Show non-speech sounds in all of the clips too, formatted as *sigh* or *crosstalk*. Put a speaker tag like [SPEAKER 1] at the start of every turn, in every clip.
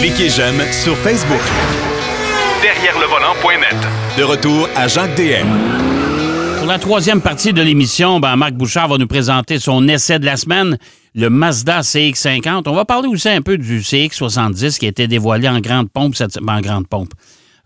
[SPEAKER 1] Cliquez j'aime sur Facebook.
[SPEAKER 2] Derrière le volant.net.
[SPEAKER 1] De retour à Jacques DM.
[SPEAKER 3] Pour la troisième partie de l'émission, ben, Marc Bouchard va nous présenter son essai de la semaine, le Mazda CX-50. On va parler aussi un peu du CX-70 qui a été dévoilé en grande pompe cette ben, en grande pompe.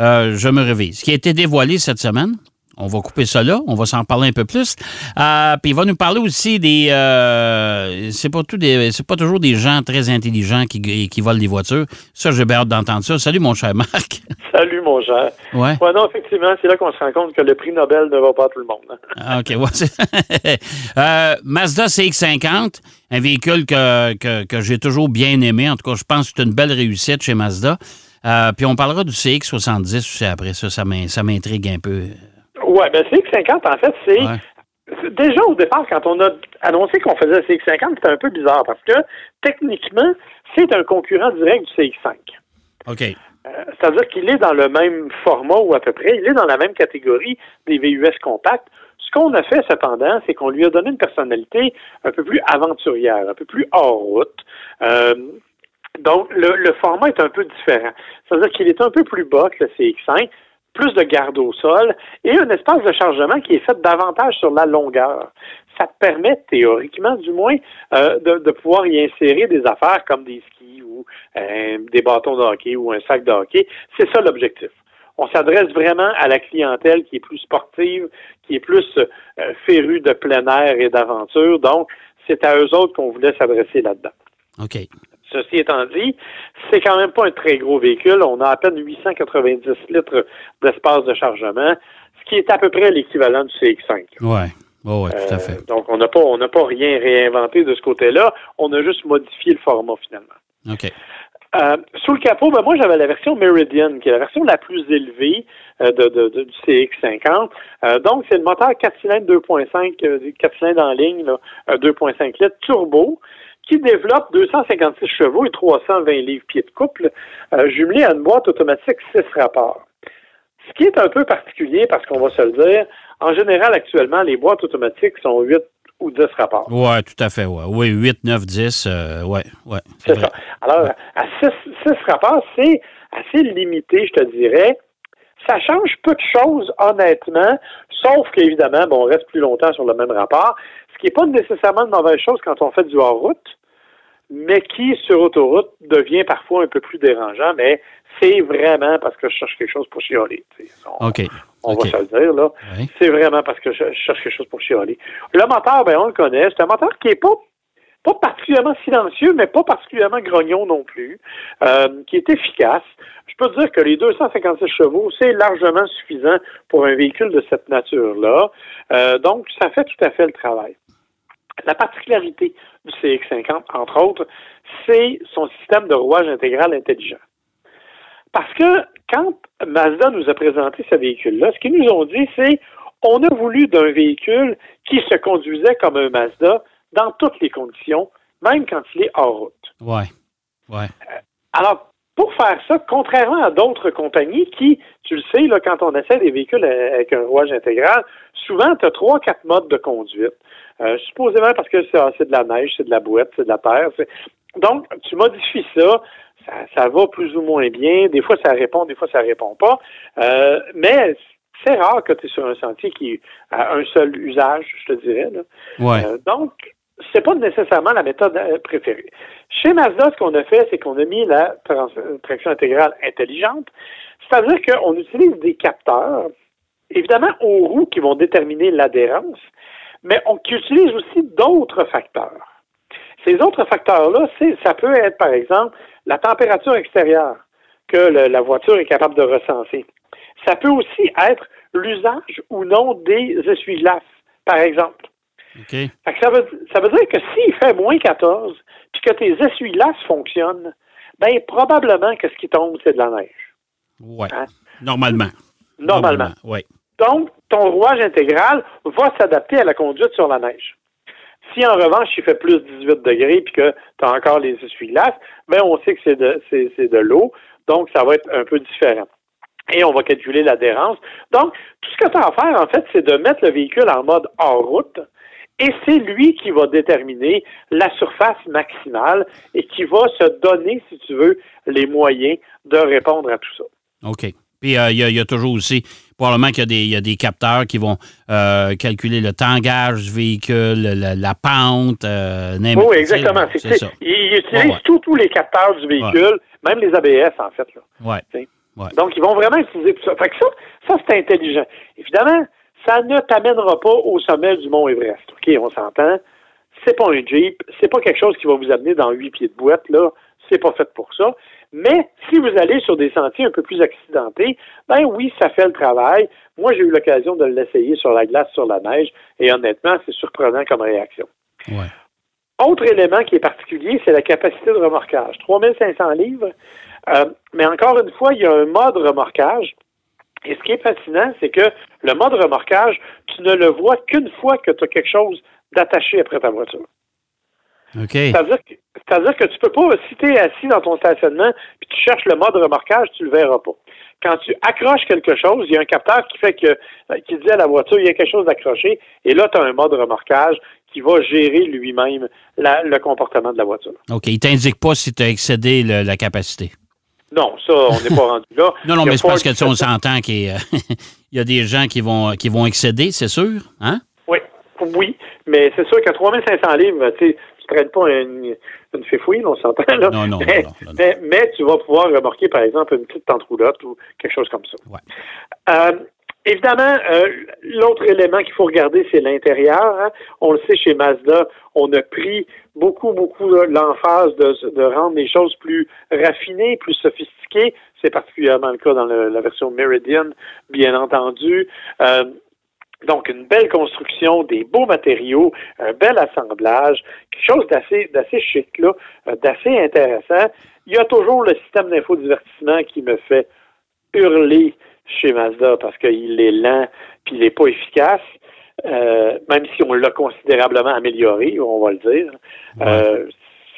[SPEAKER 3] Euh, je me révise. Ce qui a été dévoilé cette semaine, on va couper ça là. On va s'en parler un peu plus. Euh, puis il va nous parler aussi des. Euh, c'est pas tout des. C'est pas toujours des gens très intelligents qui, qui volent des voitures. Ça, j'ai bien hâte d'entendre ça. Salut, mon cher Marc. *laughs*
[SPEAKER 4] Salut, mon cher.
[SPEAKER 3] Ouais.
[SPEAKER 4] Ouais, non, effectivement, c'est là qu'on se rend compte que le prix Nobel ne va pas à tout le monde. hein. *laughs*
[SPEAKER 3] Ah, OK. ouais, c'est- *laughs* Euh, Mazda CX-50, un véhicule que, que, que j'ai toujours bien aimé. En tout cas, je pense que c'est une belle réussite chez Mazda. Euh, puis on parlera du CX-70 aussi après ça. Ça m'intrigue un peu.
[SPEAKER 4] Ouais, ben CX50, en fait, c'est.
[SPEAKER 3] Ouais.
[SPEAKER 4] c'est- Déjà au départ, quand on a annoncé qu'on faisait le CX50, c'était un peu bizarre parce que techniquement, c'est un concurrent direct du CX5.
[SPEAKER 3] OK.
[SPEAKER 4] Euh, C'est-à-dire qu'il est dans le même format ou à peu près, il est dans la même catégorie des VUS compacts. Ce qu'on a fait cependant, c'est qu'on lui a donné une personnalité un peu plus aventurière, un peu plus hors route. Euh, donc, le, le format est un peu différent. C'est-à-dire qu'il est un peu plus bas que le CX5, plus de garde au sol et un espace de chargement qui est fait davantage sur la longueur. Ça permet, théoriquement du moins, euh, de, de pouvoir y insérer des affaires comme des skis ou euh, des bâtons de hockey ou un sac de hockey. C'est ça l'objectif. On s'adresse vraiment à la clientèle qui est plus sportive, qui est plus euh, férue de plein air et d'aventure. Donc, c'est à eux autres qu'on voulait s'adresser là-dedans.
[SPEAKER 3] OK.
[SPEAKER 4] Ceci étant dit, c'est quand même pas un très gros véhicule. On a à peine 890 litres d'espace de chargement, ce qui est à peu près l'équivalent du CX5.
[SPEAKER 3] Ouais. Ouais, ouais, tout à
[SPEAKER 4] Euh,
[SPEAKER 3] fait.
[SPEAKER 4] donc, on n'a pas, on pas rien réinventé de ce côté-là. On a juste modifié le format finalement.
[SPEAKER 3] OK.
[SPEAKER 4] Euh, sous le capot, ben moi j'avais la version Meridian, qui est la version la plus élevée euh, de, de- de- du CX50. Euh, donc c'est le moteur 4 cylindres 2.5, euh, 4 cylindres en ligne, là, euh, 2.5 litres turbo, qui développe 256 chevaux et 320 livres pieds de couple, euh, jumelé à une boîte automatique 6 rapports. Ce qui est un peu particulier, parce qu'on va se le dire, en général actuellement, les boîtes automatiques sont 8 ou 10 rapports.
[SPEAKER 3] Ouais, tout à fait. Ouais. Oui, 8, 9, 10. euh, ouais, ouais.
[SPEAKER 4] C'est ça. Alors, à 6 rapports, c'est assez limité, je te dirais. Ça change peu de choses, honnêtement, sauf qu'évidemment, bon, on reste plus longtemps sur le même rapport, ce qui n'est pas nécessairement une mauvaise chose quand on fait du hors-route, mais qui, sur autoroute, devient parfois un peu plus dérangeant, mais c'est vraiment parce que je cherche quelque chose pour chialer. On,
[SPEAKER 3] OK.
[SPEAKER 4] on va se le dire, là. C'est vraiment parce que je, cherche quelque chose pour chialer. Le moteur, ben, on le connaît. C'est un moteur qui est pas, pas particulièrement silencieux, mais pas particulièrement grognon non plus, euh, qui est efficace. Je peux te dire que les 256 chevaux, c'est largement suffisant pour un véhicule de cette nature-là. Euh, donc, ça fait tout à fait le travail. La particularité du CX50, entre autres, c'est son système de rouage intégral intelligent. Parce que quand Mazda nous a présenté ce véhicule-là, ce qu'ils nous ont dit, c'est on a voulu d'un véhicule qui se conduisait comme un Mazda dans toutes les conditions, même quand il est hors route.
[SPEAKER 3] Ouais. Ouais.
[SPEAKER 4] Alors, pour faire ça, contrairement à d'autres compagnies qui, tu le sais, là, quand on essaie des véhicules avec un rouage intégral, souvent, tu as trois, quatre modes de conduite. Euh, supposément parce que c'est ah, c'est de la neige, c'est de la boîte, c'est de la terre. c'est- Donc, tu modifies ça, ça, ça va plus ou moins bien. Des fois, ça répond, des fois, ça répond pas. Euh, mais c'est rare que tu es sur un sentier qui a un seul usage, je te dirais. Là.
[SPEAKER 3] Ouais.
[SPEAKER 4] Euh, donc, c'est pas nécessairement la méthode euh, préférée. Chez Mazda, ce qu'on a fait, c'est qu'on a mis la euh, traction intégrale intelligente, c'est-à-dire qu'on utilise des capteurs, évidemment aux roues qui vont déterminer l'adhérence, mais on utilise aussi d'autres facteurs. Ces autres facteurs-là, ça peut être, par exemple, la température extérieure que la voiture est capable de recenser. Ça peut aussi être l'usage ou non des essuie-glaces, par exemple.
[SPEAKER 3] OK.
[SPEAKER 4] Fait que ça, veut, ça veut dire que s'il fait moins 14 puis que tes essuie-glaces fonctionnent, ben probablement que ce qui tombe, c'est de la neige.
[SPEAKER 3] Ouais.
[SPEAKER 4] Hein?
[SPEAKER 3] Normalement.
[SPEAKER 4] Normalement.
[SPEAKER 3] Oui.
[SPEAKER 4] Donc, ton rouage intégral va s'adapter à la conduite sur la neige. Si en revanche, il fait plus 18 degrés puis que tu as encore les essuie-glaces, ben on sait que c'est de, c'est, c'est de l'eau, donc ça va être un peu différent. Et on va calculer l'adhérence. Donc, tout ce que tu as à faire, en fait, c'est de mettre le véhicule en mode hors route Et c'est lui qui va déterminer la surface maximale et qui va se donner, si tu veux, les moyens de répondre à tout ça.
[SPEAKER 3] OK. Puis euh, il y, a toujours aussi, probablement qu'il y, a des capteurs qui vont euh, calculer le tangage du véhicule, la, pente,
[SPEAKER 4] euh, Oui, exactement. C'est ça. Ils utilisent tous les capteurs du véhicule, même les ABS, en fait.
[SPEAKER 3] Là.
[SPEAKER 4] Ouais. Donc, ils vont vraiment utiliser tout ça. Fait que ça, ça c'est intelligent. Évidemment, ça ne t'amènera pas au sommet du mont Everest. OK, on s'entend. C'est pas un Jeep, c'est pas quelque chose qui va vous amener dans huit pieds de boîte, là. C'est pas fait pour ça. Mais si vous allez sur des sentiers un peu plus accidentés, ben oui, ça fait le travail. Moi, j'ai eu l'occasion de l'essayer sur la glace, sur la neige, et honnêtement, c'est surprenant comme réaction.
[SPEAKER 3] Ouais.
[SPEAKER 4] Autre élément qui est particulier, c'est la capacité de remorquage. 3500 livres. Euh, mais encore une fois, il y a un mode remorquage et ce qui est fascinant, c'est que le mode remorquage, tu ne le vois qu'une fois que tu as quelque chose d'attaché après ta voiture.
[SPEAKER 3] OK.
[SPEAKER 4] C'est-à-dire que, c'est-à-dire que tu peux pas, si tu es assis dans ton stationnement puis tu cherches le mode remorquage, tu le verras pas. Quand tu accroches quelque chose, il y a un capteur qui fait que, qui dit à la voiture, il y a quelque chose d'accroché, et là, tu as un mode remorquage qui va gérer lui-même le comportement de la voiture.
[SPEAKER 3] OK. Il t'indique pas si tu as excédé la capacité.
[SPEAKER 4] Non, ça, on n'est pas *laughs* rendu là.
[SPEAKER 3] non, non, mais c'est parce que on s'entend qu'il *laughs* y a des gens qui vont, qui vont excéder, c'est sûr, hein?
[SPEAKER 4] Oui, oui, mais c'est sûr qu'à 3500 livres, tu sais, tu traînes pas une, une fifouille, on s'entend là.
[SPEAKER 3] Non, non,
[SPEAKER 4] mais,
[SPEAKER 3] non,
[SPEAKER 4] mais, tu vas pouvoir remorquer, par exemple, une petite tente-roulotte ou quelque chose comme ça.
[SPEAKER 3] Ouais.
[SPEAKER 4] Euh, Évidemment, euh, l'autre élément qu'il faut regarder, c'est l'intérieur. Hein. On le sait chez Mazda, on a pris beaucoup, beaucoup l'emphase de, de, rendre les choses plus raffinées, plus sophistiquées. C'est particulièrement le cas dans la version Meridian, bien entendu. Euh, donc, une belle construction, des beaux matériaux, un bel assemblage, quelque chose d'assez, d'assez chic, là, euh, d'assez intéressant. Il y a toujours le système d'infodivertissement qui me fait hurler chez Mazda parce qu'il est lent puis il n'est pas efficace. Euh, même si on l'a considérablement amélioré, on va le dire. Euh,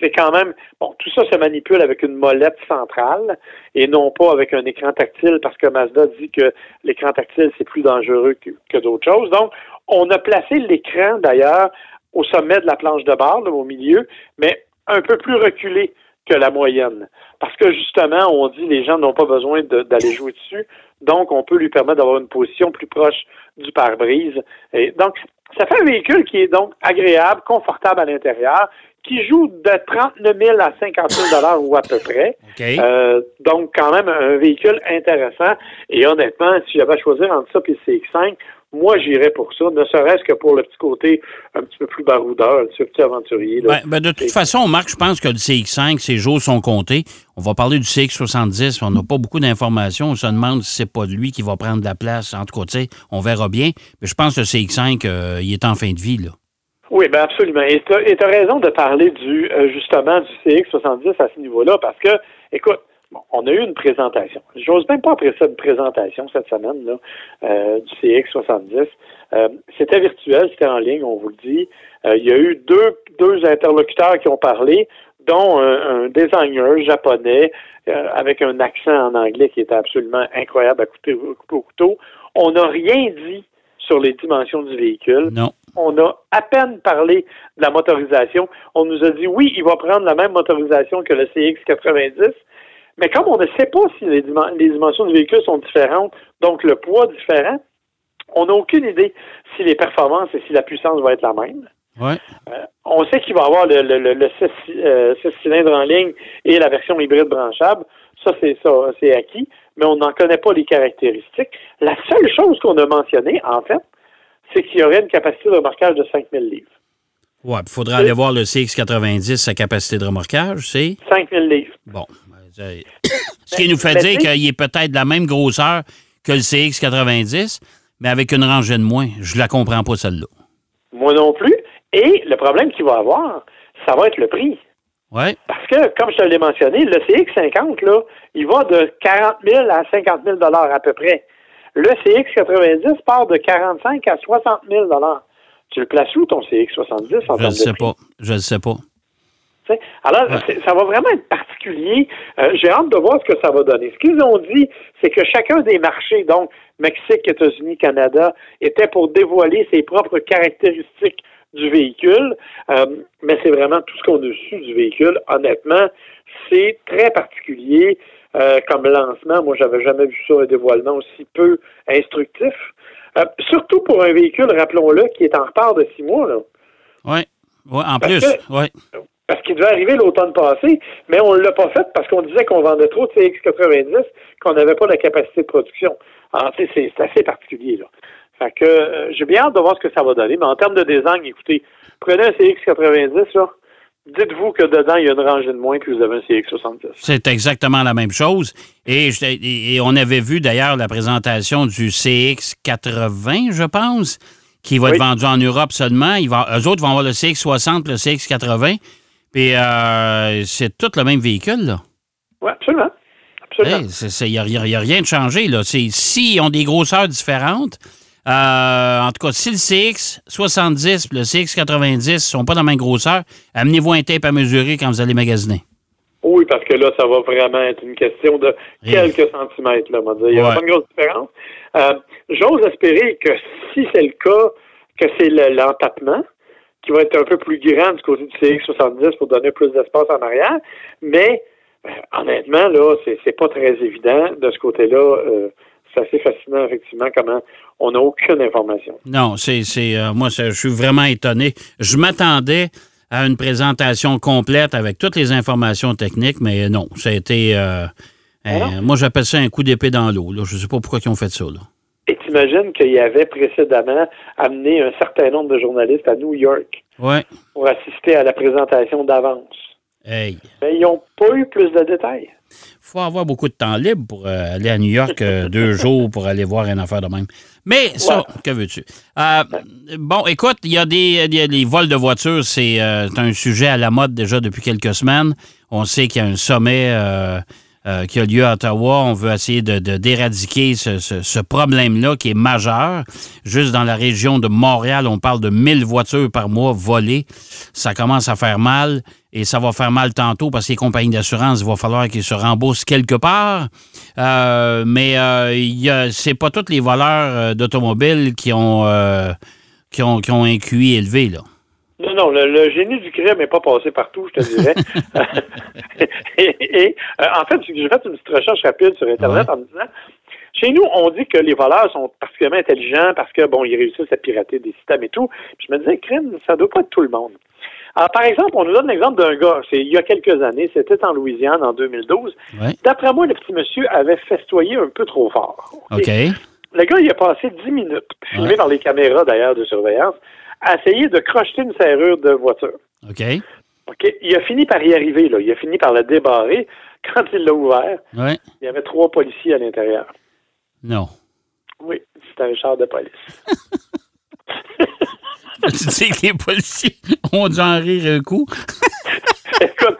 [SPEAKER 4] c'est quand même bon, tout ça se manipule avec une molette centrale et non pas avec un écran tactile parce que Mazda dit que l'écran tactile c'est plus dangereux que, que d'autres choses. Donc, on a placé l'écran d'ailleurs au sommet de la planche de barre, au milieu, mais un peu plus reculé que la moyenne. Parce que justement, on dit les gens n'ont pas besoin d'aller jouer dessus, donc on peut lui permettre d'avoir une position plus proche du pare-brise. Et donc, ça fait un véhicule qui est donc agréable, confortable à l'intérieur, qui joue de 39 000 à 50 000 dollars ou à peu près. Euh, donc, quand même, un véhicule intéressant. Et honnêtement, si j'avais à choisir entre ça et le CX5, moi, j'irais pour ça, ne serait-ce que pour le petit côté un petit peu plus baroudeur, le petit aventurier.
[SPEAKER 3] Ben, ben, de toute façon, Marc, je pense que le CX5, ses jours sont comptés. On va parler du CX70, on n'a pas beaucoup d'informations. On se demande si c'est pas lui qui va prendre la place. En tout cas, on verra bien. Mais je pense que le CX5, euh, il est en fin de vie, là.
[SPEAKER 4] Oui, ben absolument. Et tu as, raison de parler du euh, justement du CX70 à ce niveau-là, parce que, écoute, Bon, on a eu une présentation. J'ose même pas appeler ça une présentation cette semaine là, euh, du CX70. Euh, c'était virtuel, c'était en ligne, on vous le dit. Euh, il y a eu deux, deux interlocuteurs qui ont parlé, dont un, designer japonais avec un accent en anglais qui était absolument incroyable à couper, au couteau. On n'a rien dit sur les dimensions du véhicule.
[SPEAKER 3] Non.
[SPEAKER 4] On a à peine parlé de la motorisation. On nous a dit oui, il va prendre la même motorisation que le CX90, mais comme on ne sait pas si les, dimensions du véhicule sont différentes, donc le poids différent, on n'a aucune idée si les performances et si la puissance vont être la même.
[SPEAKER 3] Ouais.
[SPEAKER 4] Euh, on sait qu'il va avoir le, le, 6, euh, cylindres en ligne et la version hybride branchable. Ça, c'est ça, c'est acquis, mais on n'en connaît pas les caractéristiques. La seule chose qu'on a mentionnée, en fait, c'est qu'il y aurait une capacité de remorquage de 5000 livres.
[SPEAKER 3] Ouais, il faudra aller voir le CX90, sa capacité de remorquage, c'est?
[SPEAKER 4] 5000 livres.
[SPEAKER 3] Bon, ce qui nous fait dire qu'il est peut-être de la même grosseur que le CX90, mais avec une rangée de moins. Je la comprends pas, celle-là.
[SPEAKER 4] Moi non plus. Et le problème qu'il va avoir, ça va être le prix.
[SPEAKER 3] Ouais.
[SPEAKER 4] Parce que, comme je te l'ai mentionné, le CX50, là, il va de 40 000 à 50 000 à peu près. Le CX90 part de 45 à 60 000 Tu le places où, ton CX70?
[SPEAKER 3] En je ne sais pas. Je ne sais pas.
[SPEAKER 4] Alors, ça va vraiment être particulier. Euh, j'ai hâte de voir ce que ça va donner. Ce qu'ils ont dit, c'est que chacun des marchés, donc Mexique, États-Unis, Canada, était pour dévoiler ses propres caractéristiques du véhicule, euh, mais c'est vraiment tout ce qu'on a su du véhicule. Honnêtement, c'est très particulier euh, comme lancement. Moi, j'avais jamais vu ça, un dévoilement aussi peu instructif. Surtout pour un véhicule, rappelons-le, qui est en retard de six mois. Là.
[SPEAKER 3] Oui, ouais, en
[SPEAKER 4] Parce
[SPEAKER 3] plus,
[SPEAKER 4] que-
[SPEAKER 3] oui.
[SPEAKER 4] Parce qu'il devait arriver l'automne passé, mais on ne l'a pas fait parce qu'on disait qu'on vendait trop de CX90, qu'on n'avait pas la capacité de production. Alors, tu sais, c'est assez particulier, là. Fait que euh, j'ai bien hâte de voir ce que ça va donner, mais en termes de design, écoutez, prenez un CX90, là, dites-vous que dedans, il y a une rangée de moins, puis vous avez un CX70.
[SPEAKER 3] C'est exactement la même chose. Et, on avait vu d'ailleurs la présentation du CX80, je pense, qui va
[SPEAKER 4] Oui.
[SPEAKER 3] être vendu en Europe seulement. Vont, eux autres vont avoir le CX60, le CX80. Puis euh, c'est tout le même véhicule, là.
[SPEAKER 4] Oui, absolument. Absolument.
[SPEAKER 3] Il n'y a, rien de changé, là. S'ils ont des grosseurs différentes, euh, en tout cas, si le CX70 et le CX90 ne sont pas dans la même grosseur, amenez-vous un tape à mesurer quand vous allez magasiner.
[SPEAKER 4] Oui, parce que là, ça va vraiment être une question de quelques centimètres. Là, on va dire. Il y a
[SPEAKER 3] Ouais.
[SPEAKER 4] pas une grosse différence. Euh, J'ose espérer que si c'est le cas, que c'est le- l'entapement qui va être un peu plus grand du côté du CX70 pour donner plus d'espace en arrière. Mais euh, honnêtement, là, c'est pas très évident de ce côté-là. Euh, c'est assez fascinant, effectivement, comment on n'a aucune information.
[SPEAKER 3] Non, c'est, c'est euh, moi, je suis vraiment étonné. Je m'attendais à une présentation complète avec toutes les informations techniques, mais non, ça a été. euh, euh, moi, j'appelle ça un coup d'épée dans l'eau. Je ne sais pas pourquoi ils ont fait ça. Là.
[SPEAKER 4] Et t'imagines qu'il y avait précédemment amené un certain nombre de journalistes à New York
[SPEAKER 3] Ouais.
[SPEAKER 4] pour assister à la présentation d'avance.
[SPEAKER 3] Hey.
[SPEAKER 4] Mais ils n'ont pas eu plus de détails.
[SPEAKER 3] faut avoir beaucoup de temps libre pour euh, aller à New York euh, *laughs* deux jours pour aller voir une affaire de même. Mais ça,
[SPEAKER 4] Ouais.
[SPEAKER 3] que veux-tu? Euh, bon, écoute, il y a des il y a les vols de voitures, c'est un sujet à la mode déjà depuis quelques semaines. On sait qu'il y a un sommet euh, qui a lieu à Ottawa. On veut essayer de d'éradiquer ce, ce- ce problème-là qui est majeur. Juste dans la région de Montréal, on parle de 1000 voitures par mois volées. Ça commence à faire mal et ça va faire mal tantôt parce que les compagnies d'assurance, il va falloir qu'ils se remboursent quelque part. Euh, mais euh, c'est pas tous les voleurs euh, d'automobiles qui ont, euh, qui ont qui ont un QI élevé là.
[SPEAKER 4] Non, non, le, le génie du crime n'est pas passé partout, je te dirais. *laughs* *laughs* et, et, euh, en fait, j'ai fait une petite recherche rapide sur Internet
[SPEAKER 3] Ouais.
[SPEAKER 4] en me disant, chez nous, on dit que les voleurs sont particulièrement intelligents parce que, bon, ils réussissent à pirater des systèmes et tout. Puis je me disais, crime, ça doit pas être tout le monde. Alors, par exemple, on nous donne l'exemple d'un gars, c'est il y a quelques années, c'était en Louisiane en 2012.
[SPEAKER 3] Ouais.
[SPEAKER 4] D'après moi, le petit monsieur avait festoyé un peu trop fort.
[SPEAKER 3] OK.
[SPEAKER 4] Le gars, il a passé 10 minutes, filmé
[SPEAKER 3] Ouais.
[SPEAKER 4] par les caméras d'ailleurs de surveillance, à essayer de crocheter une serrure de voiture.
[SPEAKER 3] OK.
[SPEAKER 4] OK? Il a fini par y arriver, là. Il a fini par la débarrer. *laughs* Quand il l'a ouvert,
[SPEAKER 3] Ouais.
[SPEAKER 4] il y avait trois policiers à l'intérieur.
[SPEAKER 3] Non.
[SPEAKER 4] Oui, c'était un char de police. *laughs*
[SPEAKER 3] tu sais que les policiers ont dû en rire un coup. *laughs*
[SPEAKER 4] Écoute,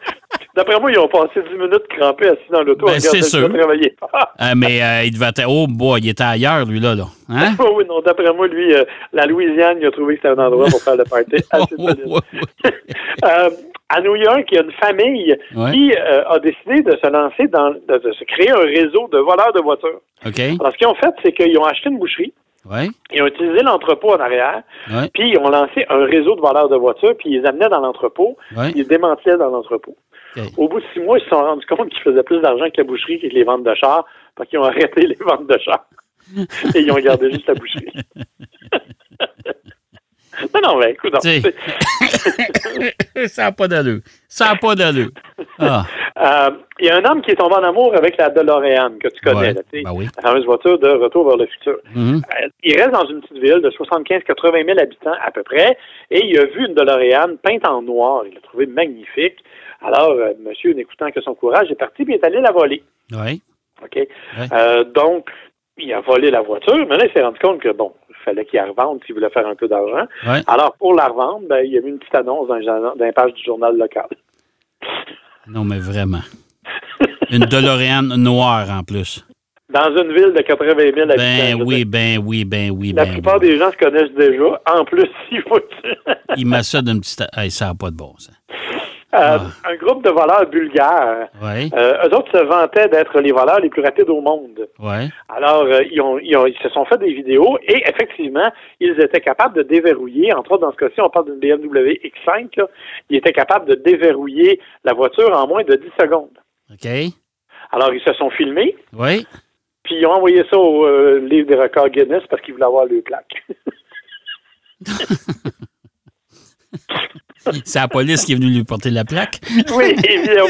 [SPEAKER 4] d'après moi, ils ont passé 10 minutes crampés assis dans l'auto
[SPEAKER 3] Ben,
[SPEAKER 4] à regarder
[SPEAKER 3] c'est sûr.
[SPEAKER 4] travailler.
[SPEAKER 3] Euh, *laughs* mais euh, il devait être. Oh boy, il était ailleurs, lui, là. là. Hein? *laughs*
[SPEAKER 4] oui, oui, non, d'après moi, lui, euh, la Louisiane, il a trouvé que c'était un endroit pour faire le party *laughs* assez
[SPEAKER 3] Oh, ouais, ouais.
[SPEAKER 4] Euh, à New York, il y a une famille
[SPEAKER 3] Ouais.
[SPEAKER 4] qui a décidé de se lancer dans, de, de se créer un réseau de voleurs de voitures.
[SPEAKER 3] OK.
[SPEAKER 4] Alors, ce qu'ils ont fait, c'est qu'ils ont acheté une boucherie,
[SPEAKER 3] Ouais.
[SPEAKER 4] ils ont utilisé l'entrepôt en arrière, puis ils ont lancé un réseau de voleurs de voitures, puis ils les amenaient dans l'entrepôt, ils les démantelaient dans l'entrepôt. Au bout de six mois, ils se sont rendus compte qu'ils faisaient plus d'argent que la boucherie et que les ventes de chars, parce qu'ils ont arrêté les ventes de chars. *laughs* et ils ont gardé juste la boucherie. *laughs* non, non, mais écoute, non, *laughs*
[SPEAKER 3] ça n'a pas d'allure. Ça n'a pas d'allure. Ah.
[SPEAKER 4] Euh, il y a un homme qui est tombé en amour avec la DeLorean, que tu connais,
[SPEAKER 3] Ouais.
[SPEAKER 4] là,
[SPEAKER 3] Ben oui.
[SPEAKER 4] la fameuse voiture de Retour vers le futur.
[SPEAKER 3] Mhm.
[SPEAKER 4] Euh, il reste dans une petite ville de 75-80 000 habitants à peu près, et il a vu une DeLorean peinte en noir. Il l'a trouvé magnifique. Alors, euh, monsieur, n'écoutant que son courage, est parti puis est allé la voler.
[SPEAKER 3] Ouais.
[SPEAKER 4] OK? Euh, donc, il a volé la voiture, mais là, il s'est rendu compte que, bon, il fallait qu'il la revende s'il voulait faire un peu d'argent. Alors, pour la revendre, ben, il y a mis une petite annonce dans, les pages du journal local. *laughs*
[SPEAKER 3] Non, mais vraiment. Une DeLorean noire en plus.
[SPEAKER 4] Dans une ville de 80 000 habitants.
[SPEAKER 3] Ben oui, ben oui, ben oui,
[SPEAKER 4] La
[SPEAKER 3] ben
[SPEAKER 4] plupart
[SPEAKER 3] oui.
[SPEAKER 4] des gens se connaissent déjà. En plus, *laughs* il faut
[SPEAKER 3] Il m'a ça d'une petite. Hey, ça n'a pas de bon sens.
[SPEAKER 4] Euh, un groupe de voleurs bulgares.
[SPEAKER 3] Oui.
[SPEAKER 4] Euh, eux autres se vantaient d'être les voleurs les plus rapides au monde.
[SPEAKER 3] Oui.
[SPEAKER 4] Alors, euh, ils, ont, ils, ont- ils se sont fait des vidéos et effectivement, ils étaient capables de déverrouiller, entre autres dans ce cas-ci, on parle d'une BMW X5, là, ils étaient capables de déverrouiller la voiture en moins de 10 secondes.
[SPEAKER 3] OK.
[SPEAKER 4] Alors, ils se sont filmés,
[SPEAKER 3] Oui.
[SPEAKER 4] puis ils ont envoyé ça au euh, livre des records Guinness parce qu'ils voulaient avoir le plaque. *laughs* *laughs*
[SPEAKER 3] C'est la police qui est venue lui porter la plaque.
[SPEAKER 4] oui, ils n'ont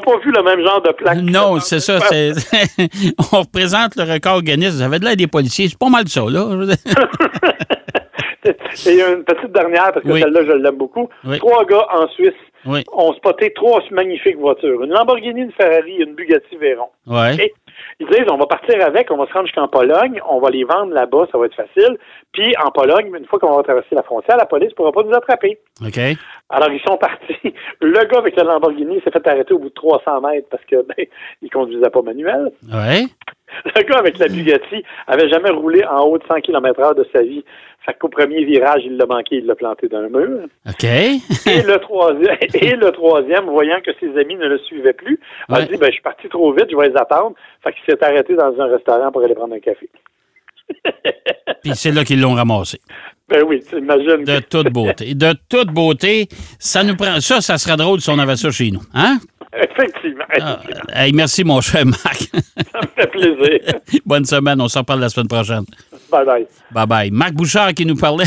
[SPEAKER 4] pas, eu- vu le même genre de plaque.
[SPEAKER 3] Non, c'est ça. *laughs* On représente le record Guinness. Vous avez de l'air des policiers. C'est pas mal ça, là. *laughs*
[SPEAKER 4] Et une petite dernière, parce que
[SPEAKER 3] Oui.
[SPEAKER 4] celle-là, je l'aime beaucoup.
[SPEAKER 3] Oui.
[SPEAKER 4] Trois gars en Suisse
[SPEAKER 3] Oui.
[SPEAKER 4] ont spoté trois magnifiques voitures. Une Lamborghini, une Ferrari et une Bugatti Veyron.
[SPEAKER 3] Oui.
[SPEAKER 4] Et ils disent, on va partir avec, on va se rendre jusqu'en Pologne, on va les vendre là-bas, ça va être facile. Puis en Pologne, une fois qu'on va traverser la frontière, la police ne pourra pas nous attraper.
[SPEAKER 3] OK.
[SPEAKER 4] Alors ils sont partis. *laughs* Le gars avec la Lamborghini s'est fait arrêter au bout de 300 mètres parce que ben, il conduisait pas manuel.
[SPEAKER 3] Oui. *laughs*
[SPEAKER 4] Le gars avec la Bugatti avait jamais roulé en haut de 100 km heure de sa vie. Fait qu'au premier virage, il l'a manqué, il l'a planté dans un mur.
[SPEAKER 3] OK. *laughs*
[SPEAKER 4] Et le troisième, et le troisième, voyant que ses amis ne le suivaient plus, a
[SPEAKER 3] Ouais.
[SPEAKER 4] dit ben je suis parti trop vite, je vais les attendre. Fait qu'il s'est arrêté dans un restaurant pour aller prendre un café. *laughs*
[SPEAKER 3] Puis c'est là qu'ils l'ont ramassé.
[SPEAKER 4] Ben oui, tu imagines.
[SPEAKER 3] De toute beauté. De toute beauté. Ça nous prend. Ça, ça serait drôle si on avait ça chez nous. Hein? *laughs*
[SPEAKER 4] Effectivement.
[SPEAKER 3] Ah, hey, merci, mon cher Marc. *laughs*
[SPEAKER 4] Ça me fait plaisir. *laughs*
[SPEAKER 3] Bonne semaine. On s'en reparle la semaine prochaine.
[SPEAKER 4] bye bye.
[SPEAKER 3] Bye bye. Marc Bouchard qui nous parlait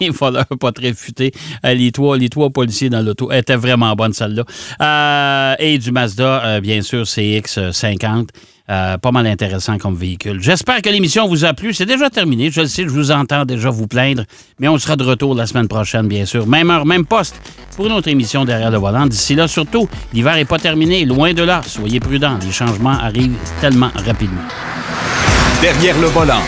[SPEAKER 3] des voleurs pas très futés. Euh, les, trois, les trois policiers dans l'auto. Elle était vraiment bonne celle-là. Euh, et du Mazda, euh, bien sûr, CX50. Euh, pas mal intéressant comme véhicule. J'espère que l'émission vous a plu. C'est déjà terminé. Je le sais, je vous entends déjà vous plaindre. Mais on sera de retour la semaine prochaine, bien sûr. Même heure, même poste pour une autre émission derrière le volant. D'ici là, surtout, l'hiver n'est pas terminé. Loin de là. Soyez prudents. Les changements arrivent tellement rapidement.
[SPEAKER 1] Derrière le volant.